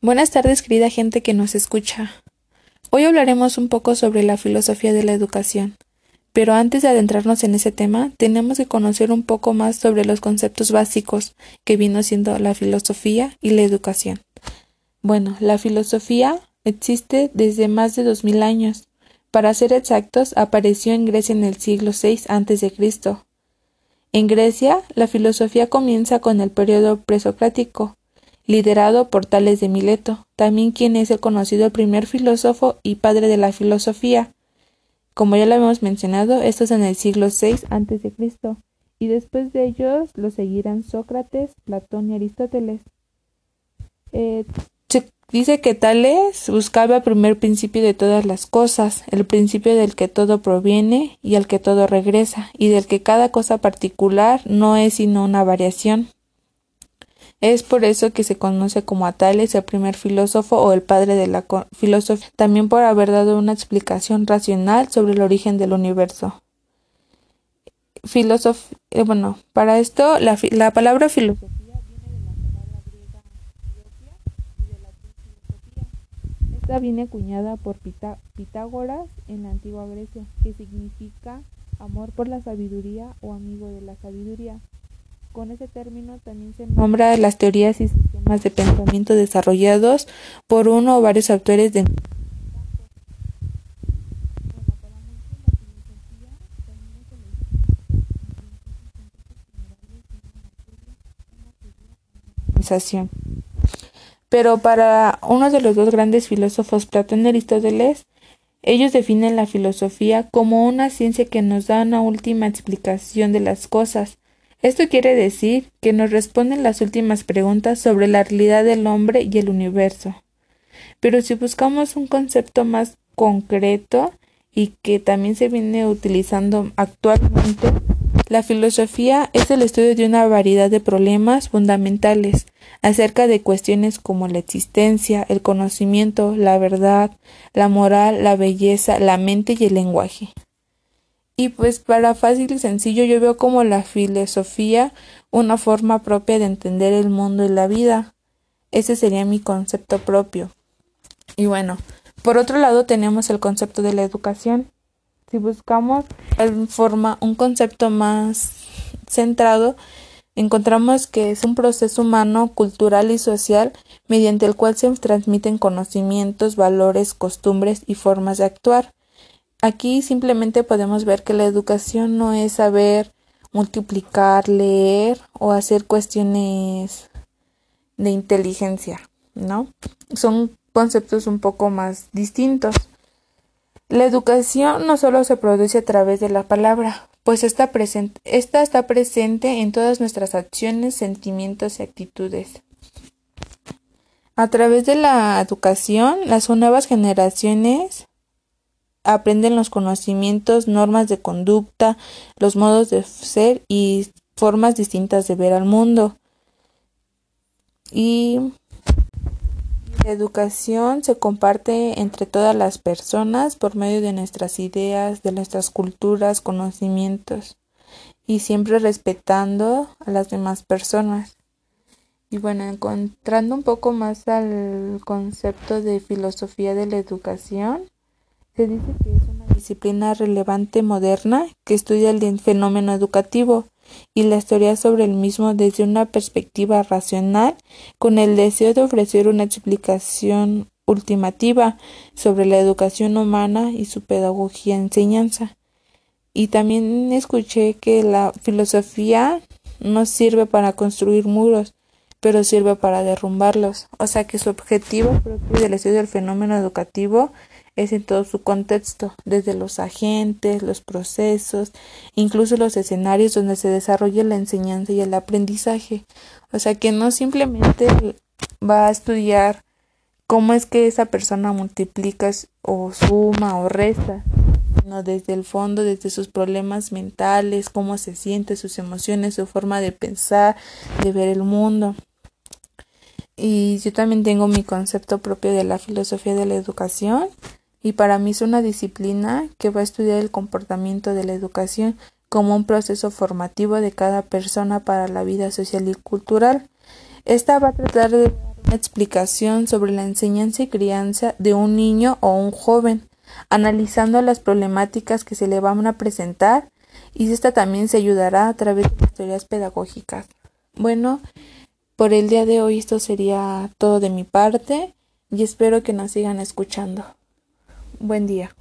Buenas tardes, querida gente que nos escucha. Hoy hablaremos un poco sobre la filosofía de la educación. Pero antes de adentrarnos en ese tema, tenemos que conocer un poco más sobre los conceptos básicos que vino siendo la filosofía y la educación. Bueno, la filosofía existe desde más de dos mil años. Para ser exactos, apareció en Grecia en el siglo VI a.C. En Grecia, la filosofía comienza con el periodo presocrático, liderado por Tales de Mileto, también quien es el conocido primer filósofo y padre de la filosofía. Como ya lo habíamos mencionado, esto es en el siglo VI a.C., y después de ellos lo seguirán Sócrates, Platón y Aristóteles. Eh, dice que Tales buscaba el primer principio de todas las cosas, el principio del que todo proviene y al que todo regresa, y del que cada cosa particular no es sino una variación. Es por eso que se conoce como a Tales el primer filósofo o el padre de la filosofía, también por haber dado una explicación racional sobre el origen del universo. Filosof eh, bueno, para esto la, la palabra filosofía. Esta viene acuñada por Pitágoras en la antigua Grecia, que significa amor por la sabiduría o amigo de la sabiduría. Con ese término también se nombra las teorías y sistemas de pensamiento desarrollados por uno o varios autores de Pero para uno de los dos grandes filósofos, Platón y Aristóteles, ellos definen la filosofía como una ciencia que nos da una última explicación de las cosas, esto quiere decir que nos responden las últimas preguntas sobre la realidad del hombre y el universo. Pero si buscamos un concepto más concreto y que también se viene utilizando actualmente, la filosofía es el estudio de una variedad de problemas fundamentales acerca de cuestiones como la existencia, el conocimiento, la verdad, la moral, la belleza, la mente y el lenguaje. Y pues para fácil y sencillo yo veo como la filosofía una forma propia de entender el mundo y la vida. Ese sería mi concepto propio. Y bueno, por otro lado tenemos el concepto de la educación. Si buscamos forma un concepto más centrado, encontramos que es un proceso humano, cultural y social mediante el cual se transmiten conocimientos, valores, costumbres y formas de actuar. Aquí simplemente podemos ver que la educación no es saber multiplicar, leer o hacer cuestiones de inteligencia, ¿no? Son conceptos un poco más distintos. La educación no solo se produce a través de la palabra, pues está presente, esta está presente en todas nuestras acciones, sentimientos y actitudes. A través de la educación, las nuevas generaciones aprenden los conocimientos, normas de conducta, los modos de ser y formas distintas de ver al mundo. Y la educación se comparte entre todas las personas por medio de nuestras ideas, de nuestras culturas, conocimientos y siempre respetando a las demás personas. Y bueno, encontrando un poco más al concepto de filosofía de la educación, se dice que es una disciplina relevante moderna que estudia el fenómeno educativo y la historia sobre el mismo desde una perspectiva racional con el deseo de ofrecer una explicación ultimativa sobre la educación humana y su pedagogía enseñanza. Y también escuché que la filosofía no sirve para construir muros, pero sirve para derrumbarlos. O sea que su objetivo propio del estudio del fenómeno educativo es en todo su contexto, desde los agentes, los procesos, incluso los escenarios donde se desarrolla la enseñanza y el aprendizaje. O sea que no simplemente va a estudiar cómo es que esa persona multiplica o suma o resta, sino desde el fondo, desde sus problemas mentales, cómo se siente, sus emociones, su forma de pensar, de ver el mundo. Y yo también tengo mi concepto propio de la filosofía de la educación y para mí es una disciplina que va a estudiar el comportamiento de la educación como un proceso formativo de cada persona para la vida social y cultural. Esta va a tratar de dar una explicación sobre la enseñanza y crianza de un niño o un joven, analizando las problemáticas que se le van a presentar y esta también se ayudará a través de las teorías pedagógicas. Bueno, por el día de hoy esto sería todo de mi parte y espero que nos sigan escuchando. Buen día.